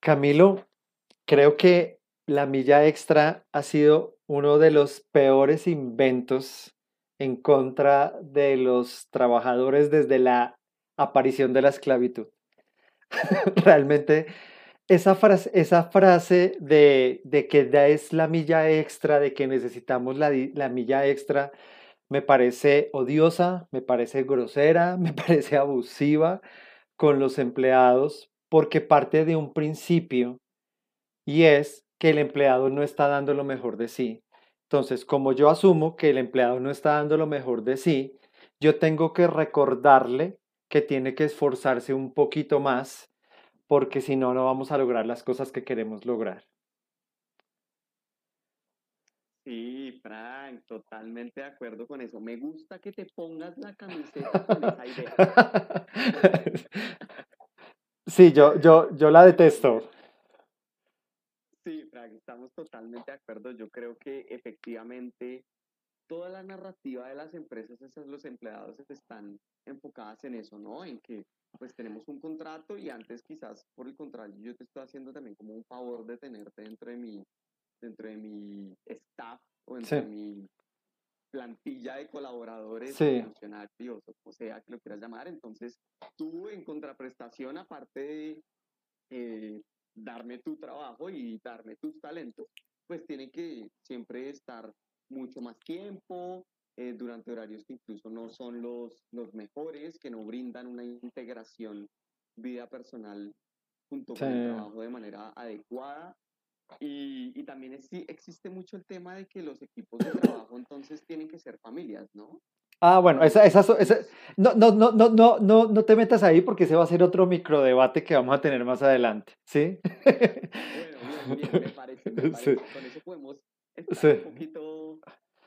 Camilo, creo que la milla extra ha sido uno de los peores inventos en contra de los trabajadores desde la aparición de la esclavitud. Realmente esa frase, esa frase de, de que da es la milla extra, de que necesitamos la milla extra, me parece odiosa, me parece grosera, me parece abusiva con los empleados porque parte de un principio y es que el empleado no está dando lo mejor de sí. Entonces, como yo asumo que el empleado no está dando lo mejor de sí, yo tengo que recordarle que tiene que esforzarse un poquito más porque si no, no vamos a lograr las cosas que queremos lograr. Sí, Frank, totalmente de acuerdo con eso. Me gusta que te pongas la camiseta con esa idea. Sí, yo, yo, yo la detesto. Sí, Frank, estamos totalmente de acuerdo. Yo creo que efectivamente toda la narrativa de las empresas, esas, los empleados están enfocadas en eso, ¿no? En que pues tenemos un contrato y antes quizás por el contrario yo te estoy haciendo también como un favor de tenerte dentro de mi, dentro de mi staff o dentro Sí, de mi plantilla de colaboradores sí, funcionarios o sea que lo quieras llamar. Entonces tú en contraprestación, aparte de eh, darme tu trabajo y darme tus talentos, pues tiene que siempre estar mucho más tiempo, eh, durante horarios que incluso no son los, los mejores, que no brindan una integración vida personal junto sí. con el trabajo de manera adecuada. Y, y también es- sí existe mucho el tema de que los equipos de trabajo entonces tienen que ser familias, ¿no? Ah, bueno, esa, esa, esa- es, no, no, no, no, no, no, no te metas ahí porque ese va a ser otro microdebate que vamos a tener más adelante, ¿sí? Bueno, bien, bien, me parece, me Sí, parece. Con eso podemos estar sí, un poquito,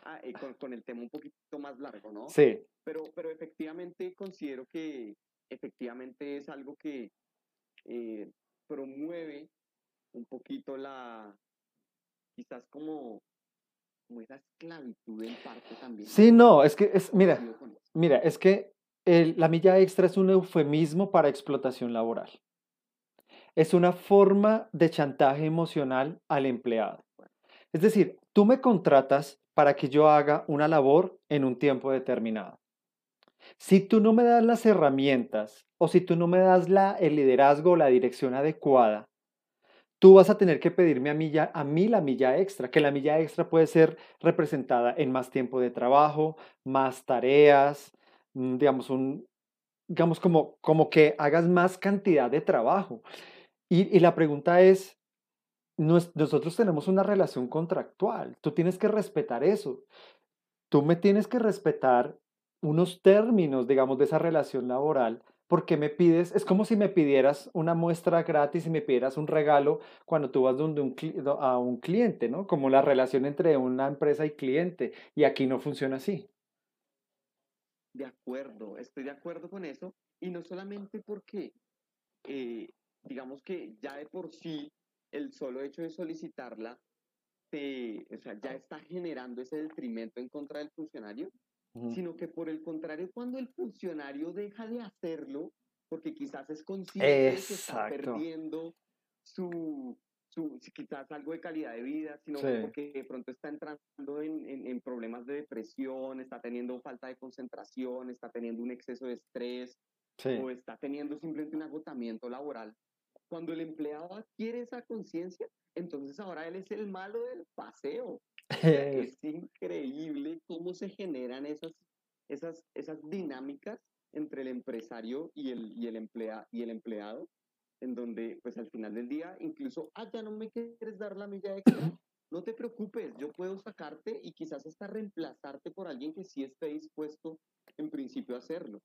ah, eh, con, con el tema un poquito más largo, ¿no? sí. Pero, pero efectivamente considero que efectivamente es algo que eh, promueve un poquito la, quizás como, como esa esclavitud en parte también, Sí, ¿no? es que es, mira, mira, es que el- la milla extra es un eufemismo para explotación laboral. Es una forma de chantaje emocional al empleado. Es decir, tú me contratas para que yo haga una labor en un tiempo determinado. Si tú no me das las herramientas o si tú no me das la, el liderazgo o la dirección adecuada, tú vas a tener que pedirme a mí, ya- a mí la milla extra, que la milla extra puede ser representada en más tiempo de trabajo, más tareas, mm, digamos, un, digamos como, como que hagas más cantidad de trabajo. Y, la pregunta es, nos- nosotros tenemos una relación contractual, tú tienes que respetar eso. Tú me tienes que respetar unos términos, digamos, de esa relación laboral, porque me pides, es como si me pidieras una muestra gratis y me pidieras un regalo cuando tú vas a un cliente, ¿no? Como la relación entre una empresa y cliente, y aquí no funciona así. De acuerdo, estoy de acuerdo con eso. Y no solamente porque, eh, digamos que ya de por sí el solo hecho de solicitarla, o sea, ya está generando ese detrimento en contra del funcionario, Sino que por el contrario, cuando el funcionario deja de hacerlo, porque quizás es consciente de que está Exacto. perdiendo su, su quizás algo de calidad de vida, sino Sí, porque de pronto está entrando en, en- en problemas de depresión, está teniendo falta de concentración, está teniendo un exceso de estrés sí. o está teniendo simplemente un agotamiento laboral. Cuando el empleado adquiere esa conciencia, entonces ahora él es el malo del paseo. Es- increíble cómo se generan esas, esas, esas dinámicas entre el empresario y el, y, el emplea, y el empleado, en donde pues al final del día incluso, ah, ya no me quieres dar la milla extra, no te preocupes, yo puedo sacarte y quizás hasta reemplazarte por alguien que sí esté dispuesto en principio a hacerlo.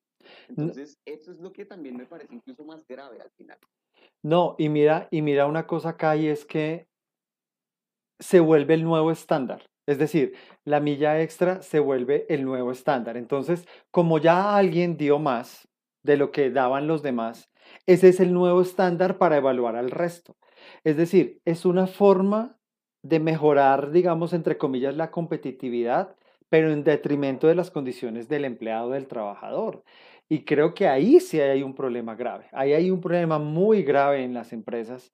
Entonces, eso es lo que también me parece incluso más grave al final. No, y mira, y mira una cosa acá y es que se vuelve el nuevo estándar. Es decir, la milla extra se vuelve el nuevo estándar. Entonces, como ya alguien dio más de lo que daban los demás, ese es el nuevo estándar para evaluar al resto. Es decir, es una forma de mejorar, digamos, entre comillas, la competitividad, pero en detrimento de las condiciones del empleado, del trabajador. Y creo que ahí sí hay un problema grave. Ahí hay un problema muy grave en las empresas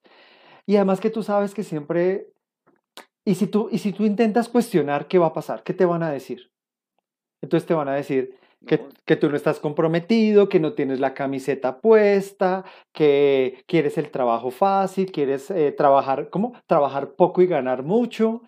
Y además que tú sabes que siempre, y si tú, y si tú intentas cuestionar, ¿qué va a pasar? ¿Qué te van a decir? Entonces te van a decir que, No, que tú no estás comprometido, que no tienes la camiseta puesta, que quieres el trabajo fácil, quieres eh, trabajar, ¿cómo? Trabajar poco y ganar mucho.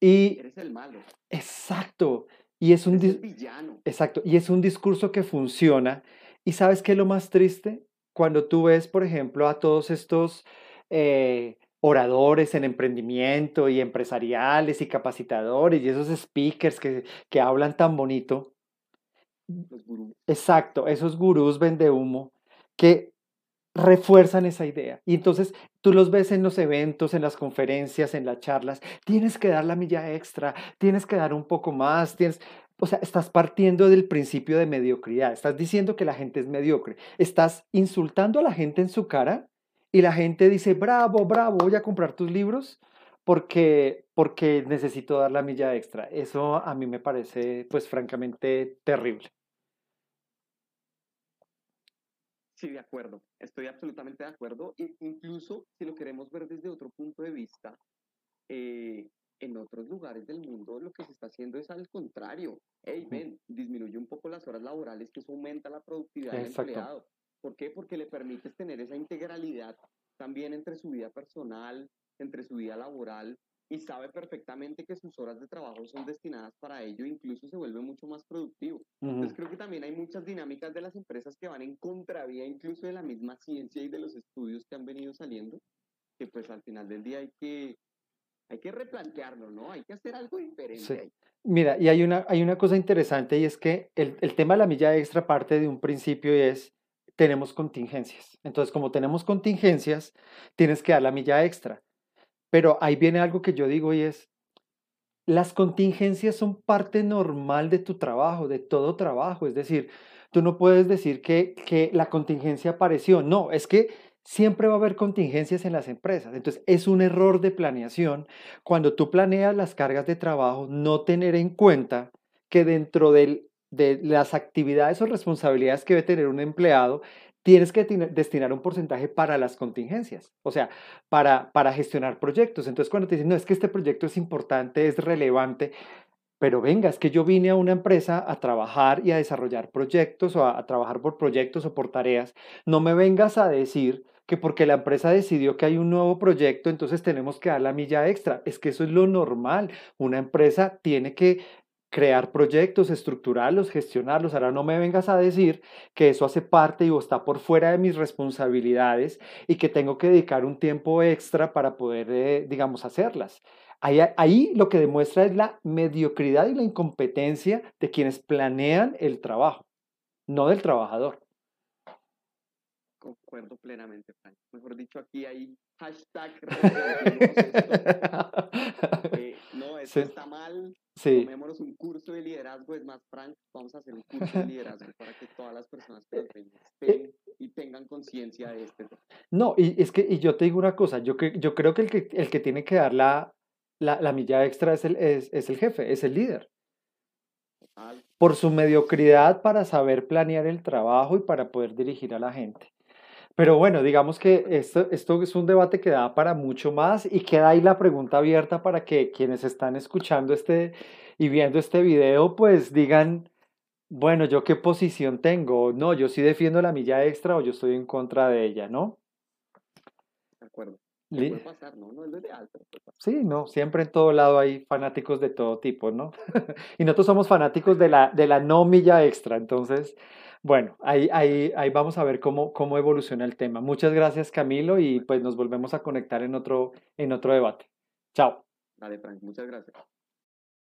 Y eres el malo, exacto, y es un, eres el dis- villano. exacto, y es un discurso que funciona. ¿Y sabes qué es lo más triste? Cuando tú ves, por ejemplo, a todos estos eh, oradores en emprendimiento y empresariales y capacitadores y esos speakers que, que hablan tan bonito. Exacto, esos gurús humo que refuerzan esa idea. Y entonces tú los ves en los eventos, en las conferencias, en las charlas, tienes que dar la milla extra, tienes que dar un poco más, tienes, o sea, estás partiendo del principio de mediocridad, estás diciendo que la gente es mediocre, estás insultando a la gente en su cara y la gente dice, bravo, bravo, voy a comprar tus libros porque, porque necesito dar la milla extra. Eso a mí me parece, pues, francamente terrible. Sí, de acuerdo. Estoy absolutamente de acuerdo. Incluso si lo queremos ver desde otro punto de vista, eh, en otros lugares del mundo lo que se está haciendo es al contrario. Hey, ven, disminuye un poco las horas laborales, que eso aumenta la productividad del Exacto. empleado. ¿Por qué? Porque le permites tener esa integralidad también entre su vida personal, entre su vida laboral, y sabe perfectamente que sus horas de trabajo son destinadas para ello, incluso se vuelve mucho más productivo. Entonces Ujú. creo que también hay muchas dinámicas de las empresas que van en contravía incluso de la misma ciencia y de los estudios que han venido saliendo, que pues al final del día hay que, hay que replantearlo, ¿no? Hay que hacer algo diferente. Sí. Mira, y hay una, hay una cosa interesante y es que el, el tema de la milla extra parte de un principio y es, tenemos contingencias. Entonces, como tenemos contingencias, tienes que dar la milla extra. Pero ahí viene algo que yo digo y es, las contingencias son parte normal de tu trabajo, de todo trabajo. Es decir, tú no puedes decir que, la contingencia apareció. No, es que siempre va a haber contingencias en las empresas. Entonces, es un error de planeación cuando tú planeas las cargas de trabajo, no tener en cuenta que dentro del- de las actividades o responsabilidades que debe tener un empleado, tienes que tina- destinar un porcentaje para las contingencias, o sea, para, para gestionar proyectos. Entonces, cuando te dicen, no, es que este proyecto es importante, es relevante, pero venga, es que yo vine a una empresa a trabajar y a desarrollar proyectos o a, a trabajar por proyectos o por tareas. No me vengas a decir que porque la empresa decidió que hay un nuevo proyecto, entonces tenemos que dar la milla extra. Es que eso es lo normal. Una empresa tiene que crear proyectos, estructurarlos, gestionarlos. Ahora no me vengas a decir que eso hace parte y o está por fuera de mis responsabilidades y que tengo que dedicar un tiempo extra para poder, eh, digamos, hacerlas. Ahí, ahí lo que demuestra es la mediocridad y la incompetencia de quienes planean el trabajo, no del trabajador. Concuerdo plenamente, Frank. Mejor dicho, aquí hay hashtag esto. Eh, Sí, está mal. sí, Tomémonos un curso de liderazgo. Es más, Frank, vamos a hacer un curso de liderazgo para que todas las personas que nos ven estén y tengan conciencia de este. No, y es que y yo te digo una cosa, yo, cre- yo creo que el que, el que tiene que dar la, la, la milla extra es el, es, es el jefe, es el líder. Total. por su mediocridad para saber planear el trabajo y para poder dirigir a la gente. Pero bueno, digamos que esto, esto es un debate que da para mucho más y queda ahí la pregunta abierta para que quienes están escuchando este y viendo este video, pues digan, bueno, ¿yo qué posición tengo? No, yo sí defiendo la milla extra o yo estoy en contra de ella, ¿no? De acuerdo. ¿Qué Li- puede pasar? No, no es lo ideal, pero puede pasar. Sí, no, siempre en todo lado hay fanáticos de todo tipo, ¿no? Y nosotros somos fanáticos de la, de la no milla extra, entonces, bueno, ahí, ahí, ahí vamos a ver cómo, cómo evoluciona el tema. Muchas gracias, Camilo, y pues nos volvemos a conectar en otro, en otro debate. Chao. Dale, Frank, muchas gracias.